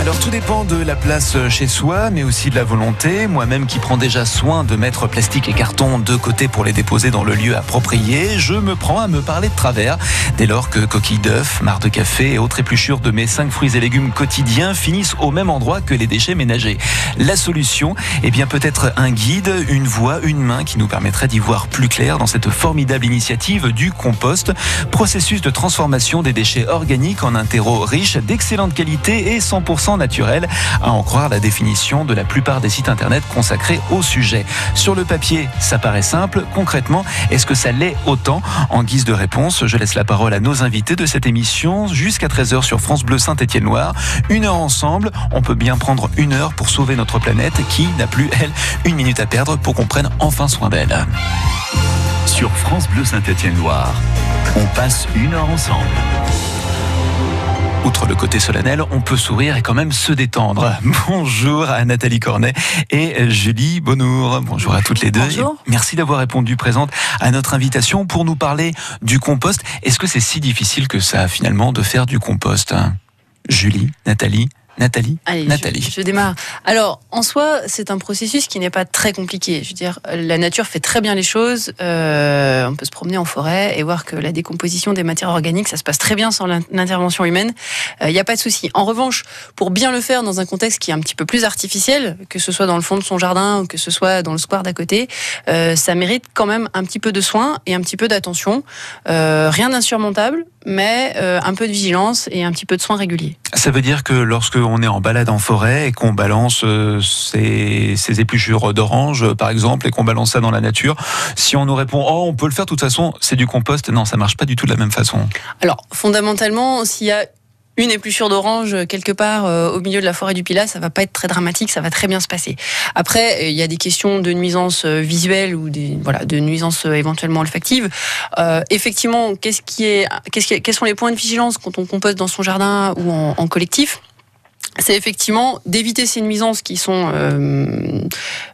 Alors tout dépend de la place chez soi, mais aussi de la volonté. Moi-même qui prends déjà soin de mettre plastique et carton de côté pour les déposer dans le lieu approprié, je me prends à me parler de travers. Dès lors que coquilles d'œufs, marre de café et autres épluchures de mes 5 fruits et légumes quotidiens finissent au même endroit que les déchets ménagers. La solution, eh bien peut-être un guide, une voix, une main qui nous permettrait d'y voir plus clair dans cette formidable initiative du compost, processus de transformation des déchets organiques en un terreau riche, d'excellente qualité et 100% naturel, à en croire la définition de la plupart des sites internet consacrés au sujet. Sur le papier, ça paraît simple. Concrètement, est-ce que ça l'est autant? En guise de réponse, je laisse la parole à nos invités de cette émission jusqu'à 13h sur France Bleu Saint-Étienne-Loire. Une heure ensemble, on peut bien prendre une heure pour sauver notre planète qui n'a plus, elle, une minute à perdre pour qu'on prenne enfin soin d'elle? Sur France Bleu Saint-Étienne-Loire, on passe une heure ensemble. Outre le côté solennel, on peut sourire et quand même se détendre. Bonjour à Nathalie Cornet et Julie Bonnour. Bonjour à toutes les deux. Bonjour. Merci d'avoir répondu présente à notre invitation pour nous parler du compost. Est-ce que c'est si difficile que ça finalement de faire du compost Julie, Nathalie Nathalie Allez, Nathalie. Je, je, démarre. Alors, en soi, c'est un processus qui n'est pas très compliqué. Je veux dire, la nature fait très bien les choses. Euh, on peut se promener en forêt et voir que la décomposition des matières organiques, ça se passe très bien sans l'intervention humaine. Il euh, n'y a pas de souci. En revanche, pour bien le faire dans un contexte qui est un petit peu plus artificiel, que ce soit dans le fond de son jardin ou que ce soit dans le square d'à côté, euh, ça mérite quand même un petit peu de soin et un petit peu d'attention. Rien d'insurmontable, mais euh, un peu de vigilance et un petit peu de soins réguliers. Ça veut dire que lorsque on est en balade en forêt et qu'on balance euh, ces, ces épluchures d'orange, par exemple, et qu'on balance ça dans la nature, si on nous répond oh on peut le faire de toute façon, c'est du compost, non, ça marche pas du tout de la même façon. Alors fondamentalement, s'il y a une épluchure d'orange quelque part euh, au milieu de la forêt du Pilat, ça va pas être très dramatique, ça va très bien se passer. Après, il y a des questions de nuisance visuelle ou de nuisance éventuellement olfactive. Euh, effectivement, qu'est-ce qui est, qu'est-ce quels sont les points de vigilance quand on composte dans son jardin ou en collectif? C'est effectivement d'éviter ces nuisances qui sont euh,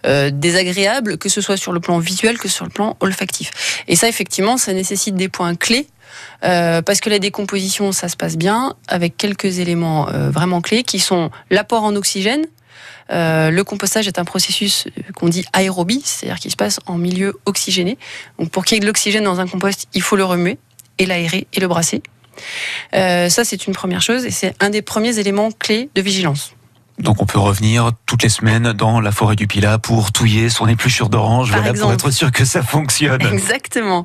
euh, désagréables, que ce soit sur le plan visuel que sur le plan olfactif. Et ça, effectivement, ça nécessite des points clés euh, parce que la décomposition, ça se passe bien, avec quelques éléments vraiment clés qui sont l'apport en oxygène. Le compostage est un processus qu'on dit aérobie, c'est-à-dire qui se passe en milieu oxygéné. Donc pour qu'il y ait de l'oxygène dans un compost, il faut le remuer et l'aérer et le brasser. Euh, ça, c'est une première chose et c'est un des premiers éléments clés de vigilance. Donc on peut revenir toutes les semaines dans la forêt du Pilat pour touiller son épluchure d'orange, voilà, pour être sûr que ça fonctionne. Exactement.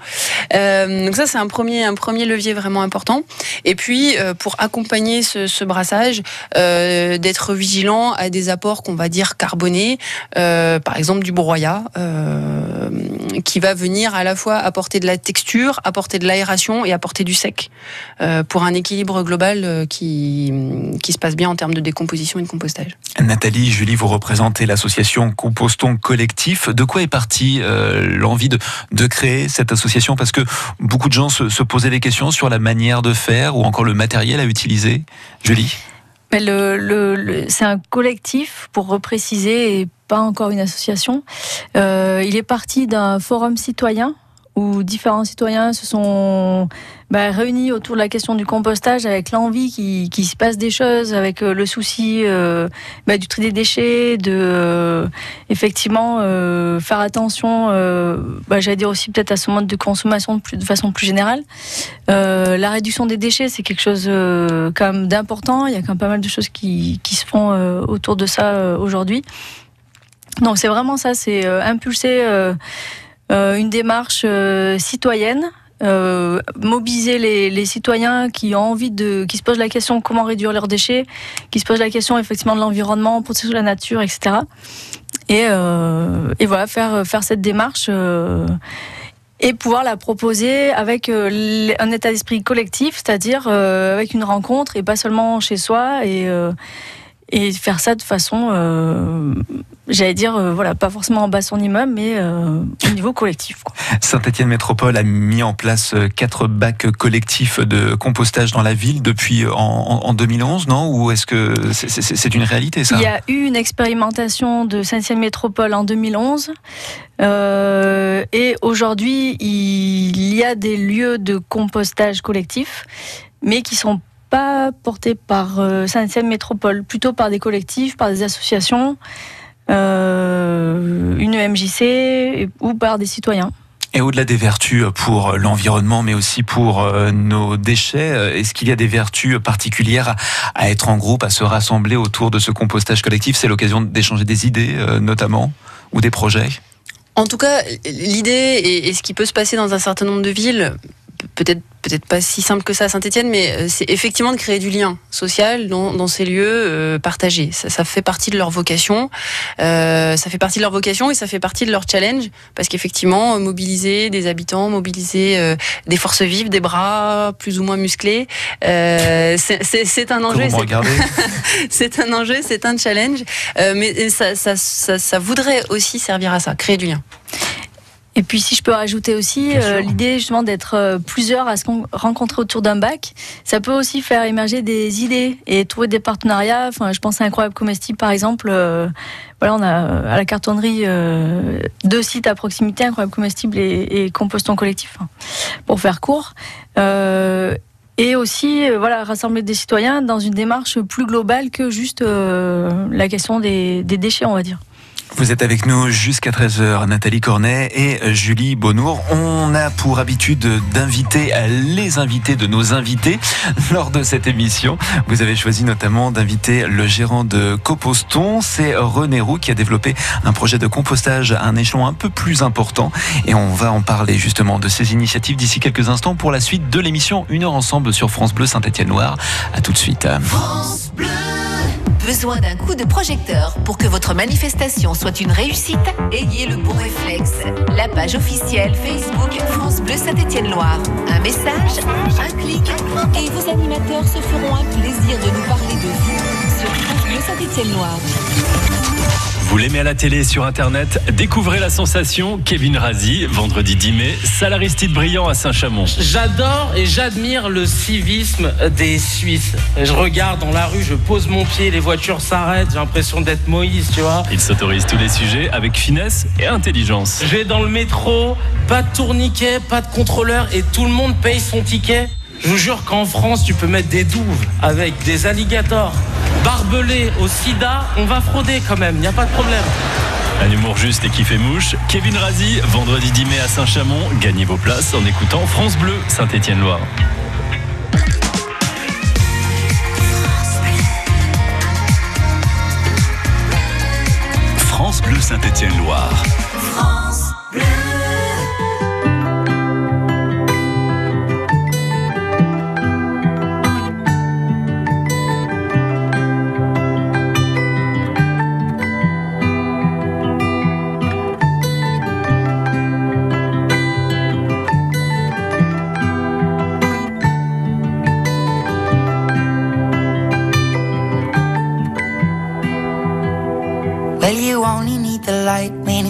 Euh, donc ça c'est un premier un premier levier vraiment important. Et puis euh, pour accompagner ce, ce brassage, euh, d'être vigilant à des apports qu'on va dire carbonés, par exemple du broyat, qui va venir à la fois apporter de la texture, apporter de l'aération et apporter du sec euh, pour un équilibre global qui qui se passe bien en termes de décomposition et de compostage. Nathalie, Julie, vous représentez l'association Compostons Collectif. De quoi est partie euh, l'envie de, de, créer cette association? Parce que beaucoup de gens se, se, posaient des questions sur la manière de faire ou encore le matériel à utiliser. Julie? Le, le, le, C'est un collectif, pour repréciser, et pas encore une association. Euh, il est parti d'un forum citoyen où différents citoyens se sont bah, réunis autour de la question du compostage avec l'envie qu'il qui se passe des choses, avec euh, le souci euh, bah, du tri des déchets, de euh, effectivement faire attention, bah, j'allais dire aussi peut-être à ce mode de consommation de, façon plus générale. La réduction des déchets, c'est quelque chose quand même d'important. Il y a quand même pas mal de choses qui, se font autour de ça aujourd'hui. Donc c'est vraiment ça, c'est impulser une démarche euh, citoyenne. Euh, mobiliser les, citoyens qui ont envie de, qui se posent la question comment réduire leurs déchets, qui se posent la question effectivement de l'environnement, protéger la nature, etc. Et, euh, et voilà, faire faire cette démarche euh, et pouvoir la proposer avec euh, un état d'esprit collectif, c'est-à-dire avec une rencontre et pas seulement chez soi et faire ça de façon, euh, j'allais dire, euh, voilà, pas forcément en bas son immeuble, mais euh, au niveau collectif. Saint-Étienne Métropole a mis en place quatre bacs collectifs de compostage dans la ville depuis en, 2011, non? Ou est-ce que c'est une réalité ça? Il y a eu une expérimentation de Saint-Étienne Métropole en 2011. et aujourd'hui, il y a des lieux de compostage collectif, mais qui sont pas porté par euh, Saint-Etienne Métropole, plutôt par des collectifs, par des associations, euh, une MJC ou par des citoyens. Et au-delà des vertus pour l'environnement, mais aussi pour euh, nos déchets, est-ce qu'il y a des vertus particulières à être en groupe, à se rassembler autour de ce compostage collectif? C'est l'occasion d'échanger des idées, notamment, ou des projets? En tout cas, l'idée et ce qui peut se passer dans un certain nombre de villes, peut-être peut-être pas si simple que ça à Saint-Etienne, mais euh, c'est effectivement de créer du lien social dans, ces lieux euh, partagés. Ça, fait partie de leur vocation, euh, ça fait partie de leur vocation et ça fait partie de leur challenge, parce qu'effectivement, mobiliser des habitants, mobiliser des forces vives, des bras plus ou moins musclés, c'est un enjeu. c'est un enjeu, c'est un challenge, mais ça, ça voudrait aussi servir à ça, créer du lien. Et puis si je peux rajouter aussi euh, l'idée justement d'être euh, plusieurs à se rencontrer autour d'un bac, ça peut aussi faire émerger des idées et trouver des partenariats. Enfin, je pense à Incroyable Comestible par exemple. Euh, voilà, on a à la cartonnerie deux sites à proximité, Incroyable Comestible et, et Composton Collectif, hein, pour faire court. et aussi, voilà, rassembler des citoyens dans une démarche plus globale que juste la question des déchets, on va dire. Vous êtes avec nous jusqu'à 13h, Nathalie Cornet et Julie Bonnour. On a pour habitude d'inviter les invités de nos invités lors de cette émission. Vous avez choisi notamment d'inviter le gérant de Coposton, c'est René Roux qui a développé un projet de compostage à un échelon un peu plus important et on va en parler justement de ces initiatives d'ici quelques instants pour la suite de l'émission Une heure ensemble sur France Bleu Saint-Étienne-Loire. À tout de suite. Besoin d'un coup de projecteur pour que votre manifestation soit une réussite Ayez le bon réflexe. La page officielle Facebook France Bleu Saint-Étienne-Loire. Un message, un clic, et vos animateurs se feront un plaisir de nous parler de vous sur France Bleu Saint-Étienne-Loire. Vous l'aimez à la télé sur Internet Découvrez la sensation Kevin Razi, vendredi 10 mai, salaristide brillant à Saint-Chamond. J'adore et j'admire le civisme des Suisses. Je regarde dans la rue, je pose mon pied, les voitures s'arrêtent, j'ai l'impression d'être Moïse, tu vois. Il s'autorise tous les sujets avec finesse et intelligence. Je vais dans le métro, pas de tourniquet, pas de contrôleur et tout le monde paye son ticket. Je vous jure qu'en France, tu peux mettre des douves avec des alligators barbelés au sida. On va frauder quand même, il n'y a pas de problème. Un humour juste et qui fait mouche. Kevin Razi, vendredi 10 mai à Saint-Chamond. Gagnez vos places en écoutant France Bleu, Saint-Étienne-Loire. France Bleu Saint-Étienne-Loire. France Bleu.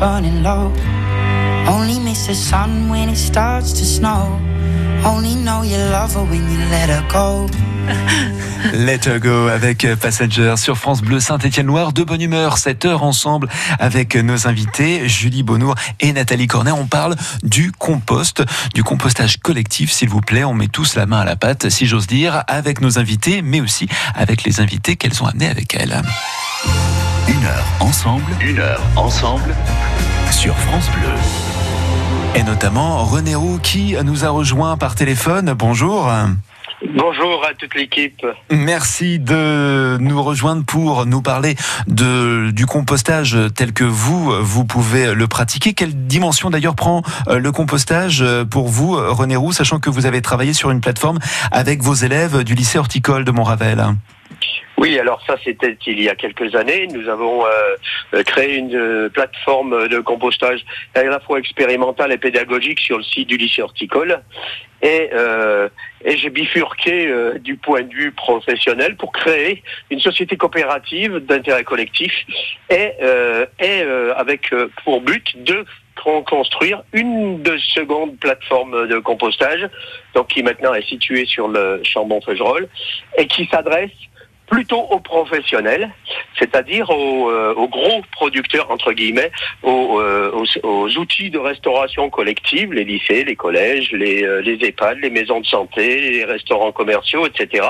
Low. Only miss the sun when it starts to snow. Only know you love her when you let her go. Let Her Go avec Passenger sur France Bleu Saint-Étienne-Loire. De bonne humeur, 7 heures ensemble avec nos invités, Julie Bonnour et Nathalie Cornet. On parle du compost, du compostage collectif, s'il vous plaît. On met tous la main à la pâte, si j'ose dire, avec nos invités, mais aussi avec les invités qu'elles ont amenés avec elles. Une heure ensemble, une heure ensemble sur France Bleu. Et notamment René Roux qui nous a rejoint par téléphone. Bonjour. Bonjour à toute l'équipe. Merci de nous rejoindre pour nous parler de, du compostage tel que vous, vous pouvez le pratiquer. Quelle dimension d'ailleurs prend euh, le compostage pour vous, René Roux, sachant que vous avez travaillé sur une plateforme avec vos élèves du lycée horticole de Montravel? Oui, alors ça c'était il y a quelques années. Nous avons euh, créé une euh, plateforme de compostage à la fois expérimentale et pédagogique sur le site du lycée horticole. Et, euh, et j'ai bifurqué euh, du point de vue professionnel pour créer une société coopérative d'intérêt collectif et, euh, et euh, avec euh, pour but de con- construire une de seconde plateforme de compostage, donc qui maintenant est située sur le Chambon-Feugerolles et qui s'adresse plutôt aux professionnels, c'est-à-dire aux, euh, aux gros producteurs entre guillemets, aux, euh, aux- aux outils de restauration collective, les lycées, les collèges, les, euh, les EHPAD, les maisons de santé, les restaurants commerciaux, etc.,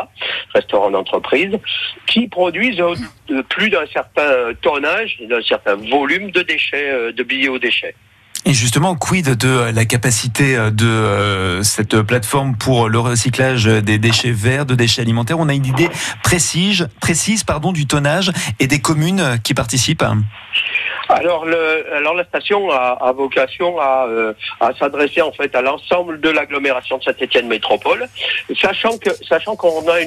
restaurants d'entreprise, qui produisent de plus d'un certain tonnage, d'un certain volume de déchets, euh, de biodéchets. Et justement, quid de la capacité de euh, cette plateforme pour le recyclage des déchets verts, de déchets alimentaires? On a une idée précise, du tonnage et des communes qui participent. Alors, le, la station a, vocation à, euh, s'adresser en fait à l'ensemble de l'agglomération de Saint-Étienne Métropole, sachant qu'on a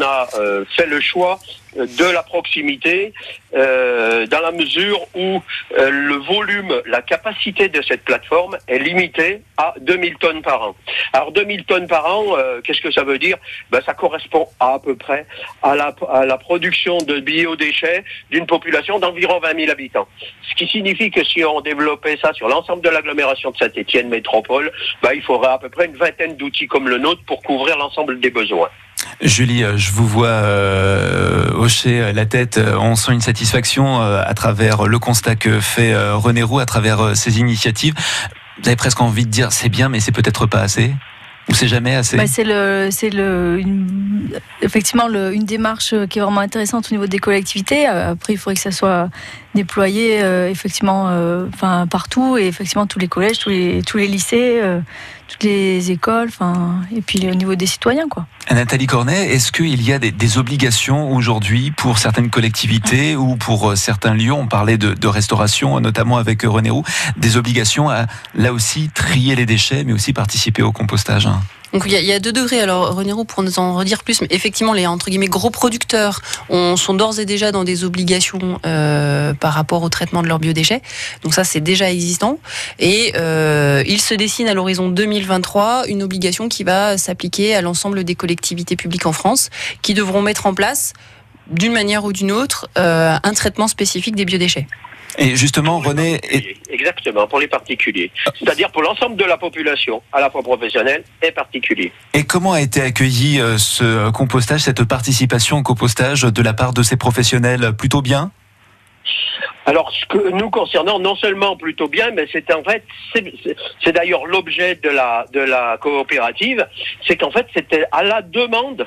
a euh, fait le choix de la proximité euh, dans la mesure où euh, le volume, la capacité de cette plateforme est limitée à 2000 tonnes par an. Alors 2000 tonnes par an, euh, qu'est-ce que ça veut dire? Ben, Ça correspond à, à peu près à la, à la production de biodéchets d'une population d'environ 20 000 habitants. Ce qui signifie que si on développait ça sur l'ensemble de l'agglomération de Saint-Étienne Métropole, ben, il faudrait à peu près une vingtaine d'outils comme le nôtre pour couvrir l'ensemble des besoins. Julie, euh, je vous vois euh, hocher la tête. Euh, On sent une satisfaction euh, à travers le constat que fait euh, René Roux, à travers euh, ces initiatives. Vous avez presque envie de dire c'est bien, mais c'est peut-être pas assez Ou c'est jamais assez Bah, c'est le, le, une- effectivement une démarche qui est vraiment intéressante au niveau des collectivités. Euh, Après, il faudrait que ça soit déployé euh, effectivement, euh, enfin partout et effectivement tous les collèges, tous les, tous les lycées, euh, toutes les écoles, enfin et puis au niveau des citoyens quoi. Nathalie Cornet, est-ce qu'il y a des, des obligations aujourd'hui pour certaines collectivités ou pour certains lieux? On parlait de, de restauration, notamment avec René Roux, des obligations à là aussi trier les déchets, mais aussi participer au compostage. Donc il y, a, deux degrés. Alors René Roux, pour nous en redire plus, effectivement les entre guillemets gros producteurs ont- sont d'ores et déjà dans des obligations euh, par rapport au traitement de leurs biodéchets. Donc ça c'est déjà existant. Et euh, il se dessine à l'horizon 2023 une obligation qui va s'appliquer à l'ensemble des collectivités publiques en France, qui devront mettre en place d'une manière ou d'une autre euh, un traitement spécifique des biodéchets. Et justement, René, et- Exactement, pour les particuliers. C'est-à-dire pour l'ensemble de la population, à la fois professionnelle et particulier. et comment a été accueilli euh, ce compostage, cette participation au compostage de la part de ces professionnels? Plutôt bien? Alors, ce que nous concernant, non seulement plutôt bien, mais c'est en fait, c'est d'ailleurs l'objet de la, de la coopérative, c'est qu'en fait, c'était à la demande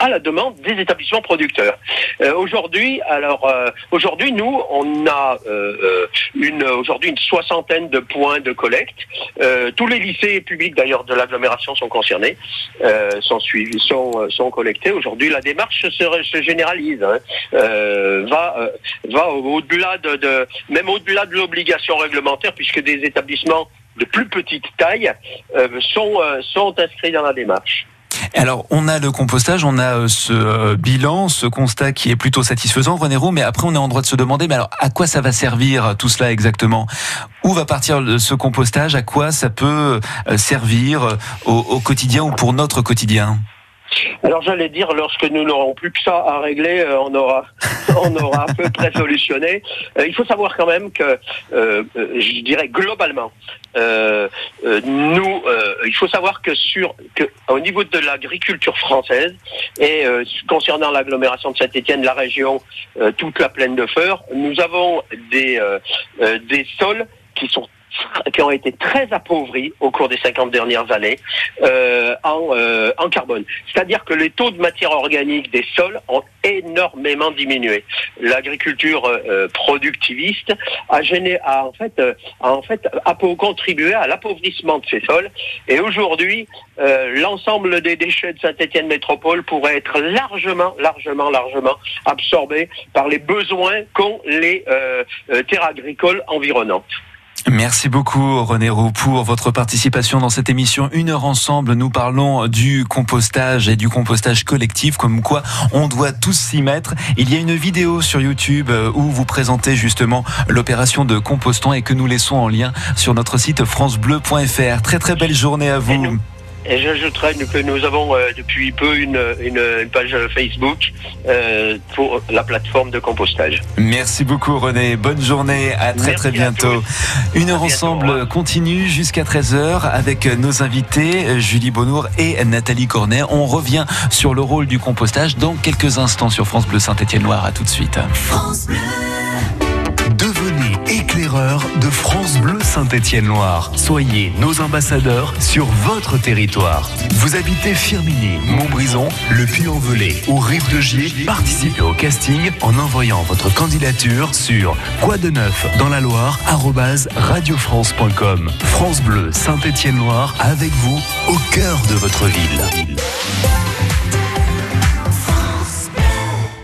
à la demande des établissements producteurs. Euh, aujourd'hui, alors euh, aujourd'hui nous on a euh, euh, une aujourd'hui une soixantaine de points de collecte. Euh, tous les lycées publics d'ailleurs de l'agglomération sont concernés, euh, sont suivis, sont sont collectés. Aujourd'hui la démarche se, se généralise, hein. Va va au- au-delà de, de même au-delà de l'obligation réglementaire puisque des établissements de plus petite taille euh, sont euh, sont inscrits dans la démarche. Alors, on a le compostage, on a euh, ce euh, bilan, ce constat qui est plutôt satisfaisant, René Roux, mais après, on est en droit de se demander, mais alors, à quoi ça va servir euh, tout cela exactement? Où va partir ce compostage? À quoi ça peut servir au, au quotidien ou pour notre quotidien? Alors j'allais dire, lorsque nous n'aurons plus que ça à régler, euh, on aura, on aura à peu près solutionné. Euh, il faut savoir quand même que, euh, euh, je dirais globalement, nous, il faut savoir que sur, que au niveau de l'agriculture française et concernant l'agglomération de Saint-Étienne, la région, toute la plaine de Feur, nous avons des, des sols qui sont qui ont été très appauvris au cours des 50 dernières années euh, en, euh, en carbone. C'est-à-dire que les taux de matière organique des sols ont énormément diminué. L'agriculture euh, productiviste a, gêné, a en fait, euh, a en fait a contribué à l'appauvrissement de ces sols. Et aujourd'hui, euh, l'ensemble des déchets de Saint-Étienne Métropole pourrait être largement, largement, largement absorbé par les besoins qu'ont les euh, terres agricoles environnantes. Merci beaucoup René Roux pour votre participation dans cette émission Une heure ensemble. Nous parlons du compostage et du compostage collectif, comme quoi on doit tous s'y mettre. Il y a une vidéo sur YouTube euh, où vous présentez justement l'opération de compostant et que nous laissons en lien sur notre site francebleu.fr. Très très belle journée à vous. Et j'ajouterais que nous avons euh, depuis peu une, une, une page Facebook euh, pour la plateforme de compostage. Merci beaucoup René. Bonne journée. À très Merci très bientôt. Une heure ensemble revoir. continue jusqu'à 13h avec nos invités Julie Bonnour et Nathalie Cornet. On revient sur le rôle du compostage dans quelques instants sur France Bleu Saint-Étienne-Loire. À tout de suite. Devenez éclaireur de France Bleu Saint-Étienne-Loire. Soyez nos ambassadeurs sur votre territoire. Vous habitez Firminy, Montbrison, Le Puy-en-Velay ou Rive de Gier Participez au casting en envoyant votre candidature sur quoi de neuf dans la Loire radiofrance.com. France Bleu Saint-Étienne-Loire avec vous au cœur de votre ville.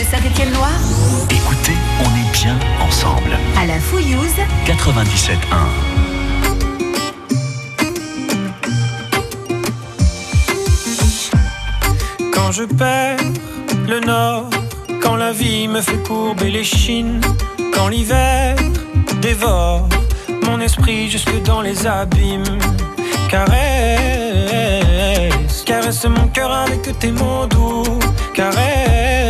France Bleu Saint-Étienne-Loire, Écoutez, on est bien ensemble. à la Fouillouse, 97.1. Quand je perds le nord, quand la vie me fait courber les chines, quand l'hiver dévore mon esprit jusque dans les abîmes. Caresse, caresse mon cœur avec tes mots doux. Caresse,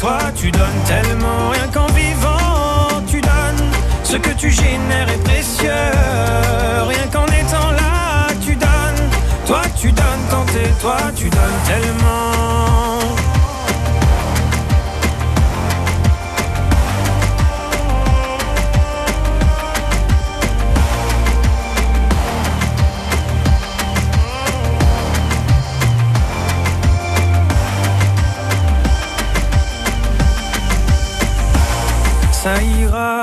Toi, tu donnes tellement. Rien qu'en vivant, tu donnes. Ce que tu génères est précieux. Rien qu'en étant là, tu donnes. Toi, tu donnes quand t'es toi, tu donnes tellement.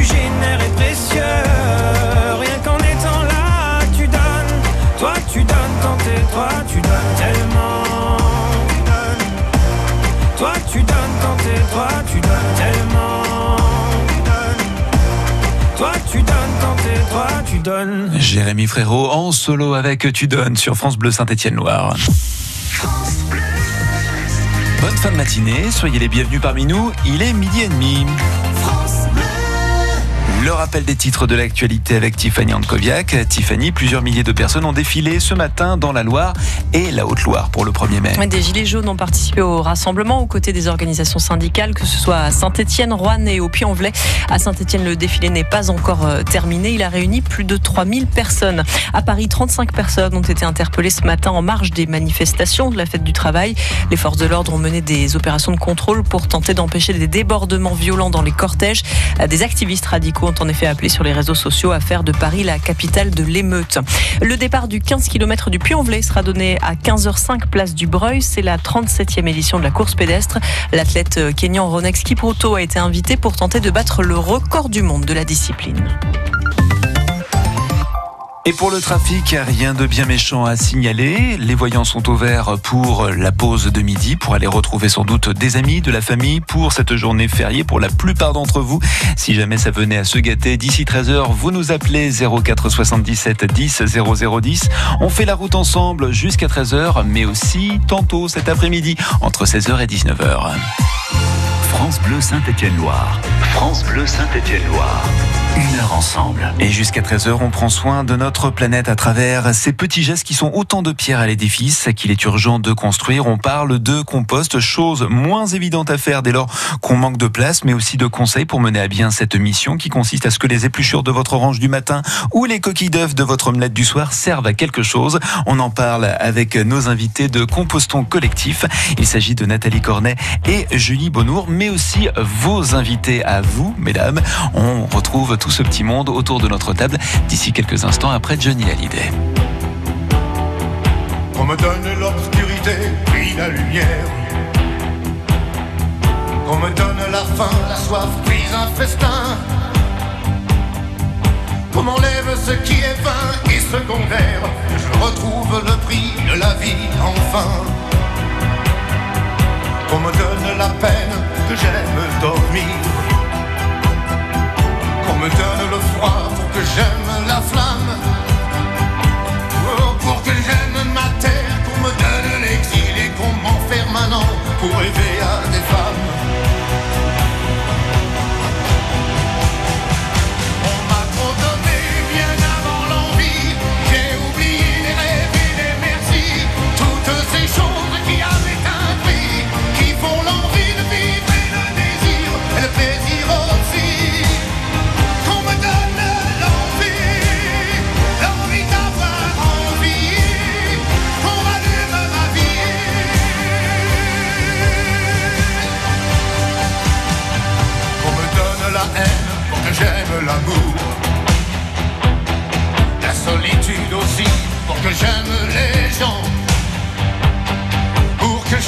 Tu génères est précieux. Rien qu'en étant là, tu donnes, toi tu donnes quand t'es toi, tu donnes tellement. Tu donnes. Toi tu donnes quand t'es toi, tu donnes tellement. Toi tu donnes quand t'es toi, tu donnes. Jérémy Frérot en solo avec Tu donnes sur France Bleu Saint-Étienne-Loire. Bonne fin de matinée, soyez les bienvenus parmi nous, il est midi et demi. Le rappel des titres de l'actualité avec Tiffany Ankoviak. Tiffany, plusieurs milliers de personnes ont défilé ce matin dans la Loire et la Haute-Loire pour le 1er mai. Des Gilets jaunes ont participé au rassemblement aux côtés des organisations syndicales, que ce soit à Saint-Etienne, Rouen et au Puy-en-Velay. À Saint-Etienne, le défilé n'est pas encore euh, terminé. Il a réuni plus de 3000 personnes. À Paris, 35 personnes ont été interpellées ce matin en marge des manifestations de la fête du travail. Les forces de l'ordre ont mené des opérations de contrôle pour tenter d'empêcher des débordements violents dans les cortèges. Des activistes radicaux en effet appelé sur les réseaux sociaux à faire de Paris la capitale de l'émeute. Le départ du 15 km du Puy-en-Velay sera donné à 15h05 place du Breuil. C'est la 37e édition de la course pédestre. L'athlète euh, kenyan Ronex Kipruto a été invité pour tenter de battre le record du monde de la discipline. Et pour le trafic, rien de bien méchant à signaler. Les voyants sont au vert pour la pause de midi, pour aller retrouver sans doute des amis, de la famille, pour cette journée fériée pour la plupart d'entre vous. Si jamais ça venait à se gâter, d'ici 13h, vous nous appelez 04 77 10 0010. On fait la route ensemble jusqu'à 13h, mais aussi tantôt cet après-midi, entre 16h et 19h. France Bleu Saint-Étienne-Loire. France Bleu Saint-Étienne-Loire. Une heure ensemble. Et jusqu'à 13h, on prend soin de notre planète à travers ces petits gestes qui sont autant de pierres à l'édifice qu'il est urgent de construire. On parle de compost, chose moins évidente à faire dès lors qu'on manque de place, mais aussi de conseils pour mener à bien cette mission qui consiste à ce que les épluchures de votre orange du matin ou les coquilles d'œufs de votre omelette du soir servent à quelque chose. On en parle avec nos invités de Compostons Collectif. Il s'agit de Nathalie Cornet et Julie Bonnour, mais aussi vos invités à vous, mesdames. On retrouve tout ce petit monde autour de notre table d'ici quelques instants après Johnny Hallyday. Qu'on me donne l'obscurité, puis la lumière. Qu'on me donne la faim, la soif, puis un festin. Qu'on m'enlève ce qui est vain et secondaire. Je retrouve le prix de la vie enfin. Qu'on me donne la peine, j'aime dormir. Qu'on me donne le froid pour que j'aime la flamme. Oh, pour que j'aime ma terre, qu'on me donne l'exil et qu'on m'enferme un an pour rêver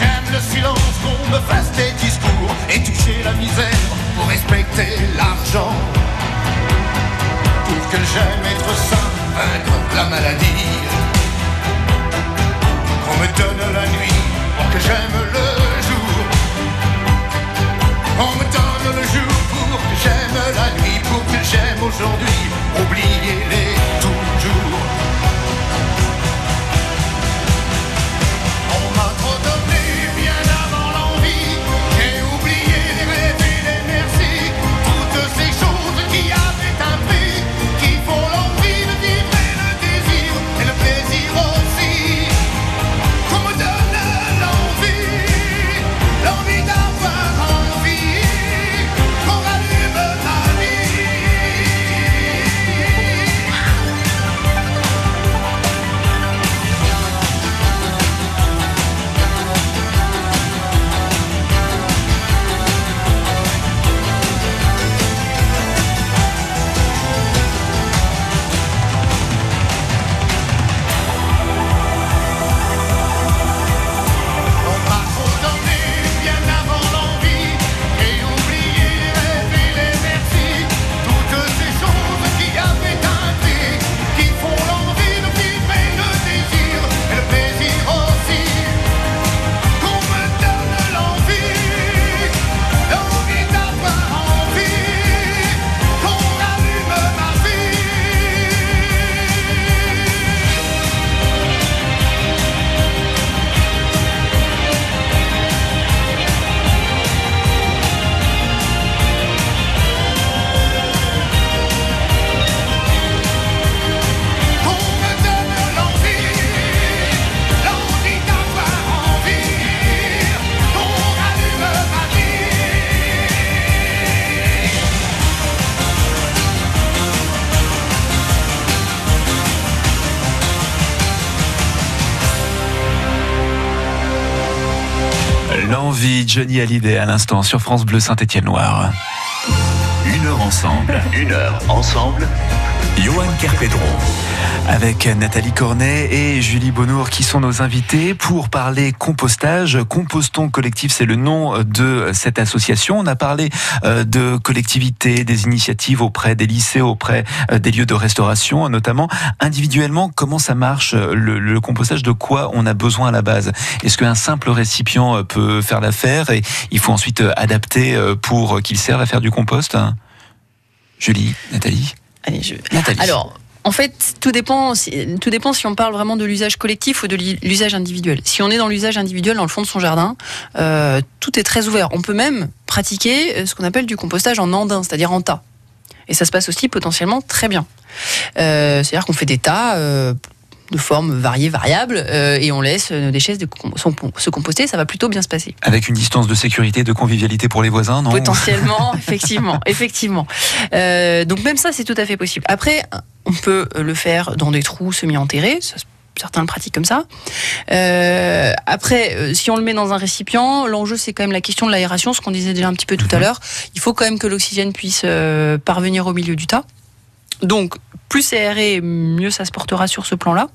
le silence, qu'on me fasse des discours et toucher la misère pour respecter l'argent. Pour que j'aime être sain, vaincre la maladie. Qu'on me donne la nuit pour que j'aime le jour. On me donne le jour pour que j'aime la nuit, pour que j'aime aujourd'hui. Oubliez-les toujours. On Johnny Hallyday à l'instant sur France Bleu Saint-Étienne-Loire. Une heure ensemble, une heure ensemble. Johan Kerpedron. Avec Nathalie Cornet et Julie Bonnour qui sont nos invités pour parler compostage. Compostons Collectif, c'est le nom de cette association. On a parlé euh, de collectivités, des initiatives auprès des lycées, auprès euh, des lieux de restauration, notamment individuellement. Comment ça marche le, le compostage? De quoi on a besoin à la base? Est-ce qu'un simple récipient euh, peut faire l'affaire et il faut ensuite euh, adapter euh, pour qu'il serve à faire du compost? Julie, Nathalie? Allez, je... Alors, en fait, tout dépend, si- tout dépend si on parle vraiment de l'usage collectif ou de l'usage individuel. Si on est dans l'usage individuel, dans le fond de son jardin, euh, tout est très ouvert. On peut même pratiquer euh, ce qu'on appelle du compostage en andin, c'est-à-dire en tas. Et ça se passe aussi potentiellement très bien. Euh, c'est-à-dire qu'on fait des tas euh, de formes variées, variables, euh, et on laisse nos déchets de se composter, ça va plutôt bien se passer. Avec une distance de sécurité, de convivialité pour les voisins, non? Potentiellement, effectivement, effectivement. Euh, donc même ça, c'est tout à fait possible. Après, on peut le faire dans des trous semi-enterrés. ça se- Certains le pratiquent comme ça. Euh, après, euh, si on le met dans un récipient, l'enjeu c'est quand même la question de l'aération, ce qu'on disait déjà un petit peu tout à l'heure. Il faut quand même que l'oxygène puisse euh, parvenir au milieu du tas. Donc, plus c'est aéré, mieux ça se portera sur ce plan-là.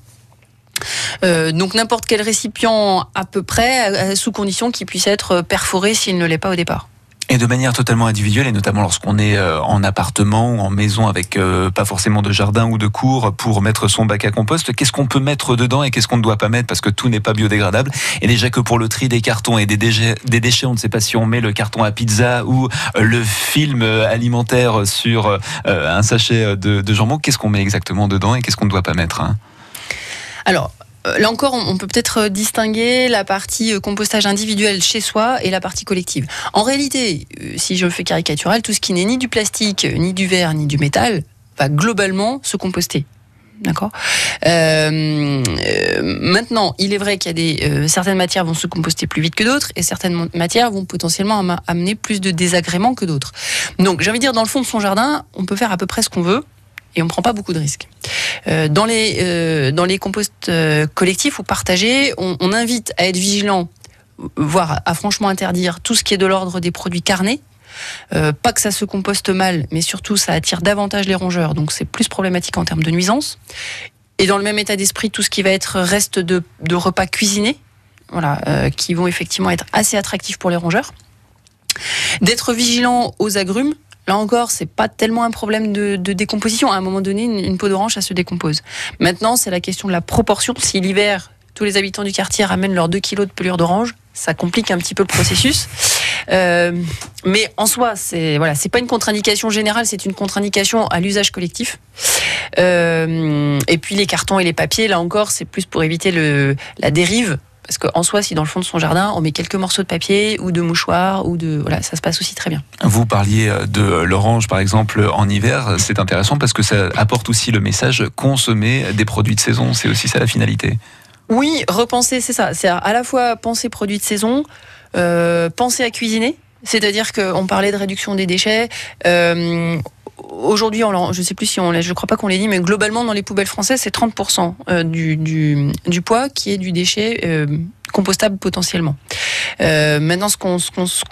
Euh, donc n'importe quel récipient à peu près, euh, sous condition qu'il puisse être perforé s'il ne l'est pas au départ. Et de manière totalement individuelle, et notamment lorsqu'on est euh, en appartement ou en maison avec euh, pas forcément de jardin ou de cour pour mettre son bac à compost, qu'est-ce qu'on peut mettre dedans et qu'est-ce qu'on ne doit pas mettre parce que tout n'est pas biodégradable? Et déjà que pour le tri des cartons et des déchets, des déchets, on ne sait pas si on met le carton à pizza ou euh, le film euh, alimentaire sur euh, un sachet de, de jambon, qu'est-ce qu'on met exactement dedans et qu'est-ce qu'on ne doit pas mettre hein? Alors, euh, là encore, on peut peut-être euh, distinguer la partie euh, compostage individuel chez soi et la partie collective. En réalité, si je fais caricatural, tout ce qui n'est ni du plastique, ni du verre, ni du métal va globalement se composter. D'accord? Maintenant, il est vrai qu'il y a des certaines matières vont se composter plus vite que d'autres, et certaines matières vont potentiellement amener plus de désagréments que d'autres. Donc, j'ai envie de dire, dans le fond de son jardin, on peut faire à peu près ce qu'on veut, et on prend pas beaucoup de risques. Euh, dans les euh, dans les composts euh, collectifs ou partagés, on, invite à être vigilant, voire à franchement interdire tout ce qui est de l'ordre des produits carnés. Pas que ça se composte mal, mais surtout ça attire davantage les rongeurs, donc c'est plus problématique en termes de nuisance. Et dans le même état d'esprit, tout ce qui va être reste de, de repas cuisinés, voilà, qui vont effectivement être assez attractifs pour les rongeurs. D'être vigilant aux agrumes. Là encore, c'est pas tellement un problème de, décomposition. À un moment donné, une, peau d'orange, ça se décompose. Maintenant, c'est la question de la proportion. Si l'hiver, tous les habitants du quartier ramènent leurs 2 kilos de pelure d'orange, ça complique un petit peu le processus. Euh, mais en soi, c'est voilà, c'est pas une contre-indication générale, c'est une contre-indication à l'usage collectif. Euh, et puis les cartons et les papiers, là encore, c'est plus pour éviter la dérive. Parce qu'en soi, si dans le fond de son jardin, on met quelques morceaux de papier ou de mouchoirs ou de voilà, ça se passe aussi très bien. Vous parliez de l'orange, par exemple, en hiver. C'est intéressant parce que ça apporte aussi le message consommer des produits de saison. C'est aussi ça la finalité. Oui, repenser, c'est ça. C'est à la fois penser produits de saison, euh, penser à cuisiner. C'est-à-dire qu'on parlait de réduction des déchets. Euh, Aujourd'hui, je ne sais plus si on l'a, je crois pas qu'on l'ait dit, mais globalement dans les poubelles françaises, c'est 30% euh, du, du, du poids qui est du déchet euh, compostable potentiellement. Euh, maintenant, ce qu'on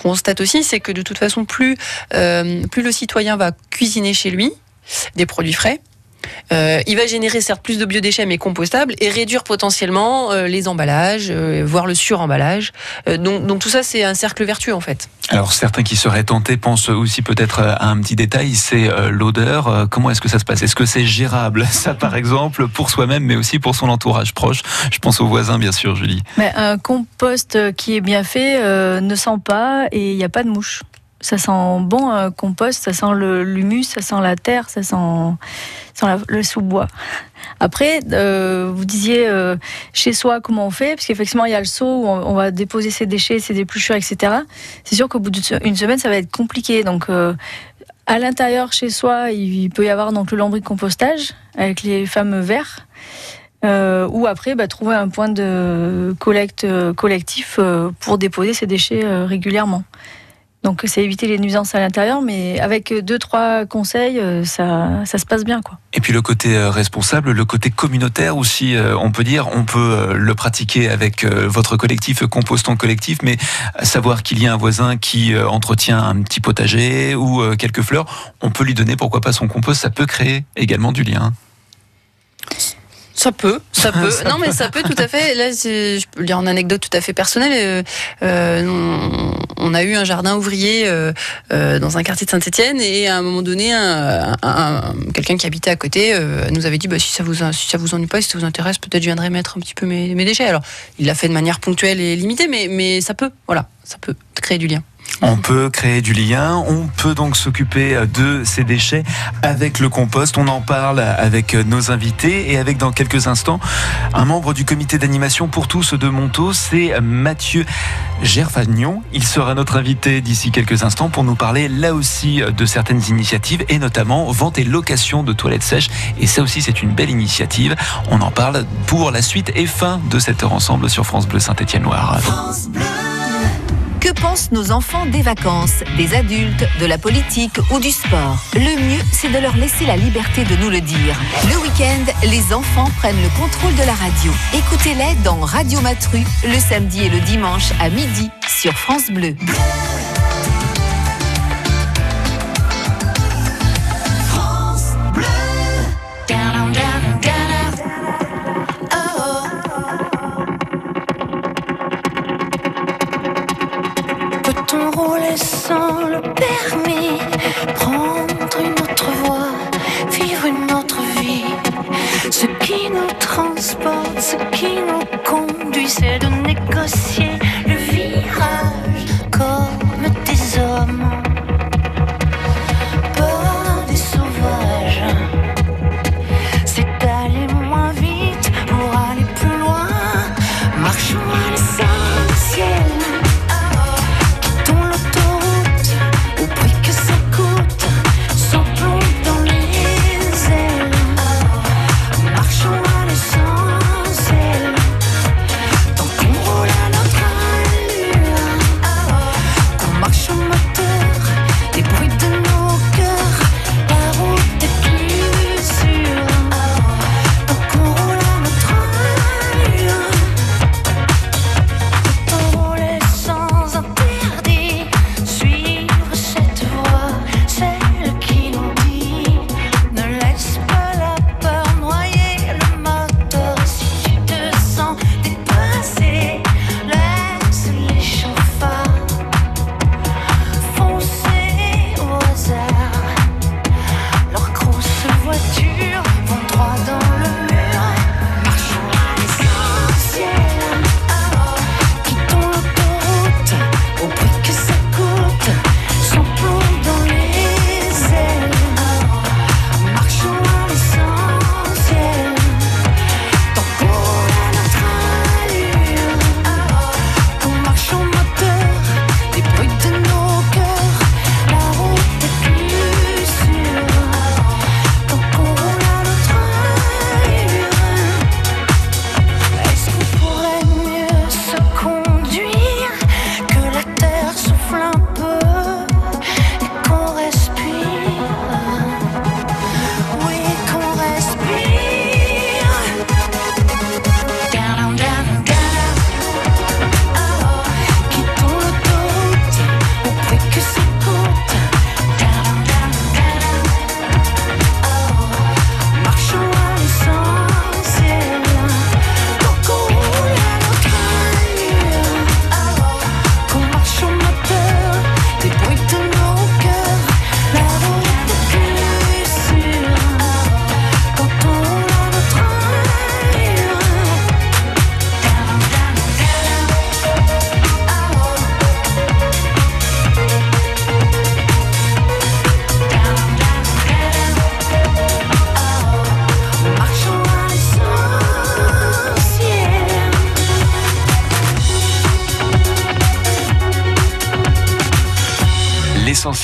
constate aussi, c'est que de toute façon, plus, euh, plus le citoyen va cuisiner chez lui des produits frais, euh, il va générer certes plus de biodéchets mais compostables et réduire potentiellement euh, les emballages, euh, voire le suremballage. Euh, donc, donc tout ça c'est un cercle vertueux en fait. Alors certains qui seraient tentés pensent aussi peut-être à un petit détail, c'est euh, l'odeur. Euh, Comment est-ce que ça se passe? Est-ce que c'est gérable Ça par exemple pour soi-même mais aussi pour son entourage proche? Je pense aux voisins bien sûr, Julie. Mais un compost qui est bien fait euh, ne sent pas et il n'y a pas de mouches. Ça sent bon un compost, ça sent l'humus, ça sent la terre, ça sent, le sous-bois. Après, euh, vous disiez euh, chez soi comment on fait, parce qu'effectivement il y a le seau où on, va déposer ses déchets, ses épluchures, etc. C'est sûr qu'au bout d'une semaine ça va être compliqué. Donc euh, à l'intérieur chez soi, il peut y avoir donc le lombricompostage avec les fameux verres. Euh, ou après bah, trouver un point de collecte euh, collectif euh, pour déposer ces déchets euh, régulièrement. Donc c'est éviter les nuisances à l'intérieur, mais avec deux trois conseils, euh, ça, ça se passe bien quoi. Et puis le côté euh, responsable, le côté communautaire aussi, euh, on peut dire, on peut le pratiquer avec votre collectif, Compostons Collectif, mais savoir qu'il y a un voisin qui entretient un petit potager ou quelques fleurs, on peut lui donner pourquoi pas son compost, ça peut créer également du lien. Ça peut, ça peut. Non, mais ça peut tout à fait. Là, je peux le dire en anecdote tout à fait personnelle. euh, euh, on, on a eu un jardin ouvrier euh, euh, dans un quartier de Saint-Etienne et à un moment donné, un, un- un- quelqu'un qui habitait à côté nous avait dit bah, si ça vous si ça vous ennuie pas, si ça vous intéresse, peut-être je viendrai mettre un petit peu mes, mes déchets. Alors, il l'a fait de manière ponctuelle et limitée, mais mais ça peut, voilà, ça peut créer du lien. On peut créer du lien, on peut donc s'occuper de ces déchets avec le compost. On en parle avec nos invités et avec dans quelques instants un membre du comité d'animation pour tous de Montaut, c'est Mathieu Gerfagnon. Il sera notre invité d'ici quelques instants pour nous parler là aussi de certaines initiatives et notamment vente et location de toilettes sèches. Et ça aussi c'est une belle initiative. On en parle pour la suite et fin de cette heure ensemble sur France Bleu Saint-Étienne-Loire. Que pensent nos enfants des vacances, des adultes, de la politique ou du sport? Le mieux, c'est de leur laisser la liberté de nous le dire. Le week-end, les enfants prennent le contrôle de la radio. Écoutez-les dans Radio Matru, le samedi et le dimanche à midi sur France Bleu. Ce qui nous conduit C'est de négocier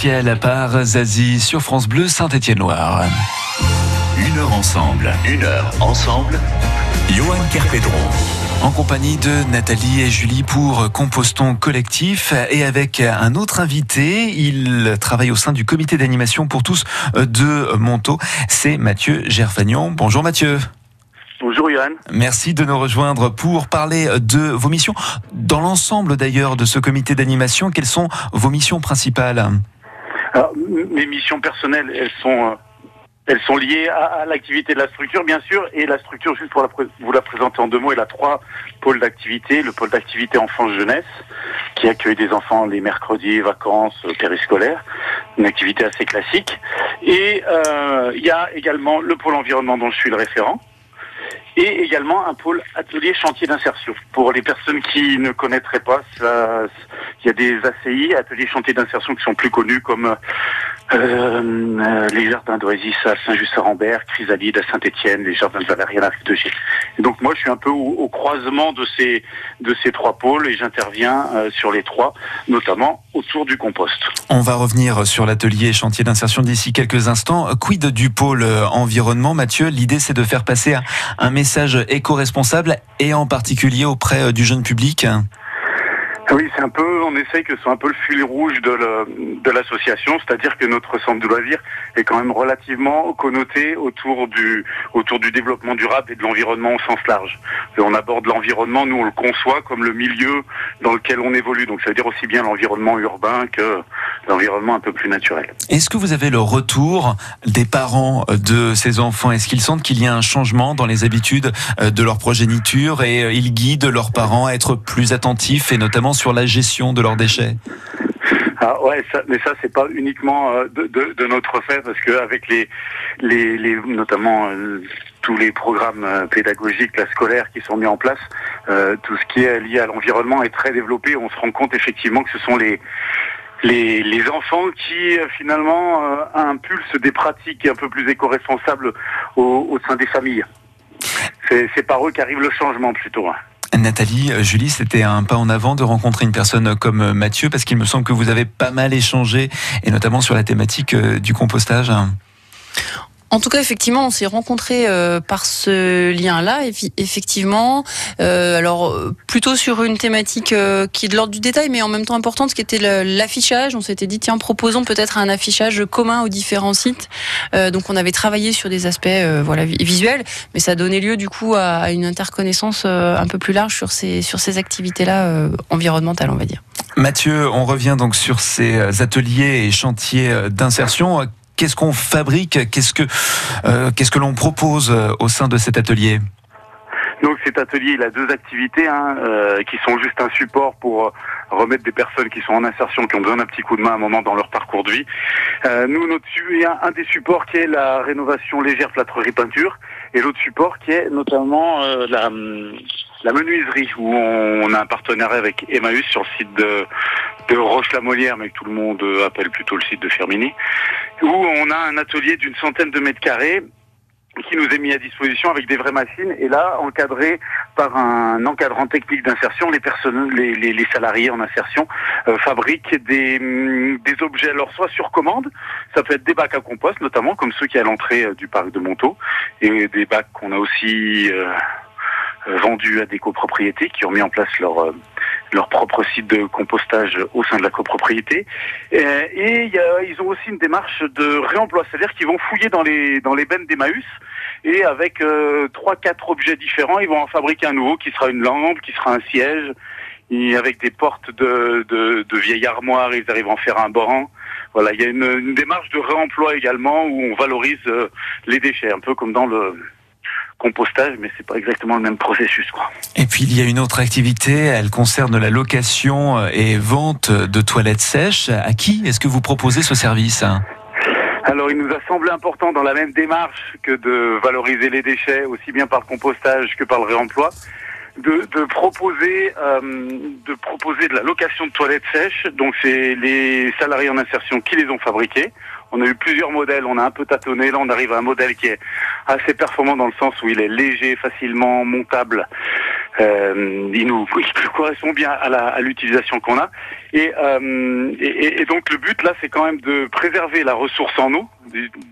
L'essentiel par Zazie sur France Bleu Saint-Étienne-Loire. Une heure ensemble. Une heure ensemble. Johan Kerpedron. En compagnie de Nathalie et Julie pour Compostons Collectif et avec un autre invité, il travaille au sein du comité d'animation pour tous de Montaut, c'est Mathieu Gerfagnon. Bonjour Mathieu. Bonjour Johan. Merci de nous rejoindre pour parler de vos missions. Dans l'ensemble d'ailleurs de ce comité d'animation, quelles sont vos missions principales? Alors, mes missions personnelles, elles sont, euh, elles sont liées à, l'activité de la structure, bien sûr, et la structure, juste pour vous la présenter en deux mots, elle a trois pôles d'activité. Le pôle d'activité enfance-jeunesse, qui accueille des enfants les mercredis, vacances, euh, périscolaires, une activité assez classique. Et euh, il y a également le pôle environnement dont je suis le référent. Et également un pôle atelier chantier d'insertion. Pour les personnes qui ne connaîtraient pas, il y a des ACI, ateliers chantier d'insertion, qui sont plus connus comme euh, euh, les jardins d'Oasis à Saint-Just-à-Rambert, Chrysalide à Saint-Étienne, les jardins de Valériane à Rive de Gier. Et donc moi, je suis un peu au, croisement de ces de ces trois pôles et j'interviens euh, sur les trois, notamment autour du compost. On va revenir sur l'atelier chantier d'insertion d'ici quelques instants. Quid du pôle environnement, Mathieu L'idée, c'est de faire passer un- message éco-responsable et en particulier auprès du jeune public. Oui, c'est un peu, on essaye que ce soit un peu le fil rouge de l'association, c'est-à-dire que notre centre de loisirs est quand même relativement connoté autour du autour du développement durable et de l'environnement au sens large. On aborde l'environnement, nous on le conçoit comme le milieu dans lequel on évolue, donc ça veut dire aussi bien l'environnement urbain que l'environnement un peu plus naturel. Est-ce que vous avez le retour des parents de ces enfants? Est-ce qu'ils sentent qu'il y a un changement dans les habitudes euh, de leur progéniture et euh, ils guident leurs parents à être plus attentifs et notamment sur la gestion de leurs déchets? Ah ouais, ça, mais ça c'est pas uniquement euh, de, de- de notre fait parce que avec les, les, les notamment euh, tous les programmes pédagogiques, la scolaire qui sont mis en place, euh, tout ce qui est lié à l'environnement est très développé. On se rend compte effectivement que ce sont les les, enfants qui euh, finalement euh, impulsent des pratiques un peu plus éco-responsables au, sein des familles. C'est par eux qu'arrive le changement plutôt. hein. Nathalie, euh, Julie, c'était un pas en avant de rencontrer une personne comme Mathieu parce qu'il me semble que vous avez pas mal échangé et notamment sur la thématique du compostage. En tout cas, effectivement, on s'est rencontrés euh, par ce lien-là, effectivement. Euh, alors, plutôt sur une thématique euh, qui est de l'ordre du détail, mais en même temps importante, qui était l'affichage. On s'était dit, tiens, proposons peut-être un affichage commun aux différents sites. Euh, donc, on avait travaillé sur des aspects euh, voilà, vi- visuels, mais ça donné lieu, du coup, à, une interconnaissance euh, un peu plus large sur ces, sur ces activités-là environnementales, on va dire. Mathieu, on revient donc sur ces ateliers et chantiers d'insertion. Qu'est-ce qu'on fabrique Qu'est-ce que euh, qu'est-ce que l'on propose euh, au sein de cet atelier? Donc cet atelier, il a deux activités hein, euh, qui sont juste un support pour remettre des personnes qui sont en insertion, qui ont besoin d'un petit coup de main à un moment dans leur parcours de vie. Nous, notre, il y a un des supports qui est la rénovation légère plâtrerie peinture, et l'autre support qui est notamment la, hum, la menuiserie, où on, a un partenariat avec Emmaüs sur le site de, Roche-la-Molière, mais que tout le monde appelle plutôt le site de Firmini, où on a un atelier d'une centaine de mètres carrés qui nous est mis à disposition avec des vraies machines et là encadré par un encadrant technique d'insertion les personnes les, salariés en insertion euh, fabriquent des, hum, des objets alors soit sur commande ça peut être des bacs à compost notamment comme ceux qui à l'entrée euh, du parc de Montaut et des bacs qu'on a aussi euh, euh, vendus à des copropriétés qui ont mis en place leur euh, leur propre site de compostage au sein de la copropriété. Euh, Et il y a- ils ont aussi une démarche de réemploi, c'est-à-dire qu'ils vont fouiller dans les dans les bennes d'Emmaüs et avec euh, trois quatre objets différents, ils vont en fabriquer un nouveau qui sera une lampe, qui sera un siège, et avec des portes de, de, de vieilles armoires, ils arrivent à en faire un banc. Voilà, il y a une, une démarche de réemploi également où on valorise euh, les déchets, un peu comme dans le compostage, mais c'est pas exactement le même processus, quoi. Et puis il y a une autre activité, elle concerne la location euh, et vente de toilettes sèches. À qui est-ce que vous proposez ce service Alors, il nous a semblé important dans la même démarche que de valoriser les déchets, aussi bien par le compostage que par le réemploi, de, de proposer euh, de proposer de la location de toilettes sèches. Donc, c'est les salariés en insertion qui les ont fabriquées. On a eu plusieurs modèles, on a un peu tâtonné. Là, on arrive à un modèle qui est assez performant dans le sens où il est léger, facilement montable, Euh, il nous il correspond bien à la- à l'utilisation qu'on a. Et, euh, et, donc le but là, c'est quand même de préserver la ressource en eau,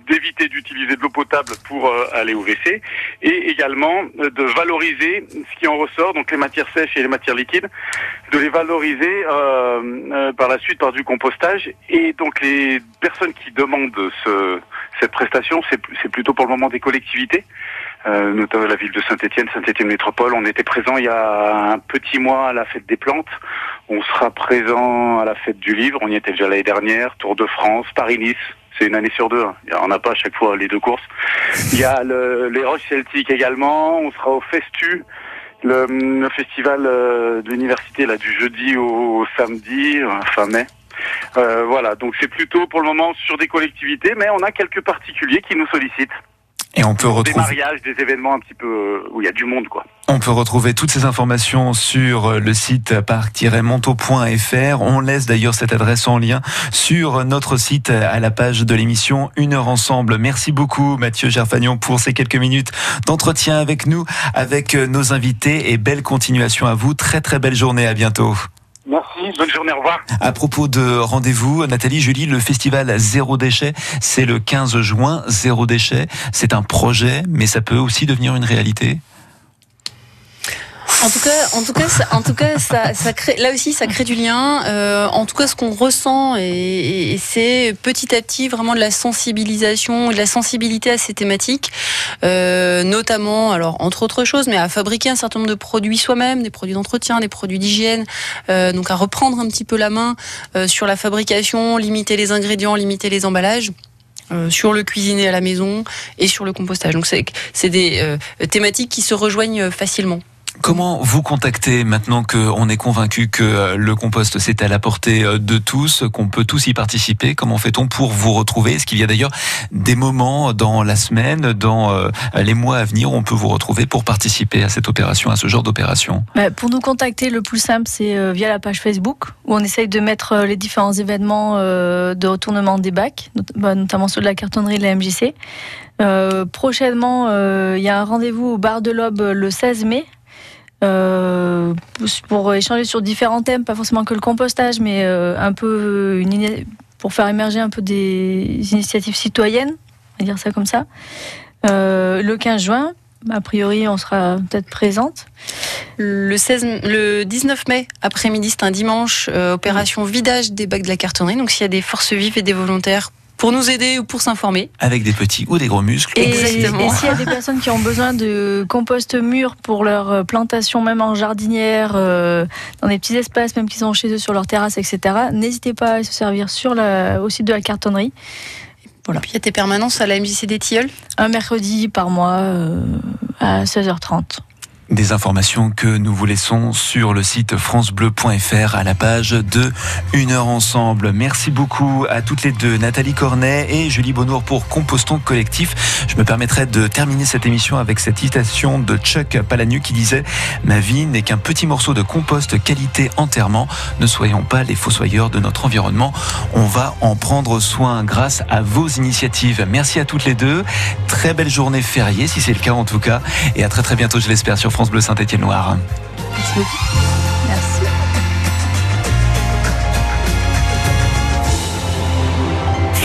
d'éviter d'utiliser de l'eau potable pour euh, aller au WC, et également euh, de valoriser ce qui en ressort, donc les matières sèches et les matières liquides, de les valoriser euh, par la suite par du compostage. Et donc les personnes qui demandent ce, cette prestation, c'est plutôt pour le moment des collectivités euh, notamment la ville de Saint-Étienne, Saint-Étienne Métropole. On était présent il y a un petit mois à la fête des plantes. On sera présent à la fête du livre. On y était déjà l'année dernière. Tour de France, Paris-Nice. C'est une année sur deux. hein. On n'a pas à chaque fois les deux courses. Il y a le- les Roches Celtiques également. On sera au Festu, le, le festival euh, de l'université là du jeudi au, au samedi, euh, fin mai. Euh, voilà, donc c'est plutôt pour le moment sur des collectivités, mais on a quelques particuliers qui nous sollicitent. Et on peut Des retrouver. mariages, des événements un petit peu euh, où il y a du monde, quoi. On peut retrouver toutes ces informations sur le site parc-monto.fr. On laisse d'ailleurs cette adresse en lien sur notre site à la page de l'émission Une heure ensemble. Merci beaucoup Mathieu Gerfagnon pour ces quelques minutes d'entretien avec nous, avec nos invités et belle continuation à vous. Très très belle journée. À bientôt. Merci, bonne journée, au revoir. À propos de rendez-vous, Nathalie, Julie, le festival Zéro Déchet, c'est le 15 juin. Zéro Déchet, c'est un projet, mais ça peut aussi devenir une réalité. En tout cas, en tout cas, ça, en tout cas, ça, ça crée, là aussi, ça crée du lien. Euh, en tout cas, ce qu'on ressent, et, et c'est petit à petit vraiment de la sensibilisation, de la sensibilité à ces thématiques, euh, notamment, alors entre autres choses, mais à fabriquer un certain nombre de produits soi-même, des produits d'entretien, des produits d'hygiène, euh, donc à reprendre un petit peu la main euh, sur la fabrication, limiter les ingrédients, limiter les emballages. euh, sur le cuisiner à la maison et sur le compostage. Donc c'est des euh, thématiques qui se rejoignent facilement. Comment vous contacter maintenant qu'on est convaincu que euh, le compost c'est à la portée euh, de tous, qu'on peut tous y participer? Comment fait-on pour vous retrouver? Est-ce qu'il y a d'ailleurs des moments dans la semaine, dans euh, les mois à venir, où on peut vous retrouver pour participer à cette opération, à ce genre d'opération? Bah, pour nous contacter, le plus simple, c'est via la page Facebook, où on essaye de mettre les différents événements de retournement des bacs, bah, notamment ceux de la cartonnerie de la MJC. Prochainement, il y a un rendez-vous au bar de l'Aube le 16 mai. Euh, pour échanger sur différents thèmes, pas forcément que le compostage, mais euh, un peu une, ini- pour faire émerger un peu des initiatives citoyennes, on va dire ça comme ça. Euh, le 15 juin, a priori, on sera peut-être présente. Le 16, le 19 mai après-midi, c'est un dimanche, euh, opération vidage des bacs de la cartonnerie. Donc s'il y a des forces vives et des volontaires pour nous aider ou pour s'informer. Avec des petits ou des gros muscles Et, Exactement. et s'il y a des personnes qui ont besoin de compost mûr pour leur euh, plantation, même en jardinière, euh, dans des petits espaces, même qu'ils sont chez eux sur leur terrasse, etc., n'hésitez pas à se servir sur la, au site de la cartonnerie. Voilà. Puis il y a tes permanences à la MJC des Tilleuls? Un mercredi par mois euh, à 16h30. Des informations que nous vous laissons sur le site francebleu.fr à la page de Une heure ensemble. Merci beaucoup à toutes les deux, Nathalie Cornet et Julie Bonnour pour Compostons Collectif. Je me permettrai de terminer cette émission avec cette citation de Chuck Palahniuk qui disait Ma vie n'est qu'un petit morceau de compost qualité entièrement. Ne soyons pas les fossoyeurs de notre environnement. On va en prendre soin grâce à vos initiatives. Merci à toutes les deux. Très belle journée fériée, si c'est le cas en tout cas. Et à très très bientôt, je l'espère, sur France France Bleu Saint-Étienne-Noir. Merci.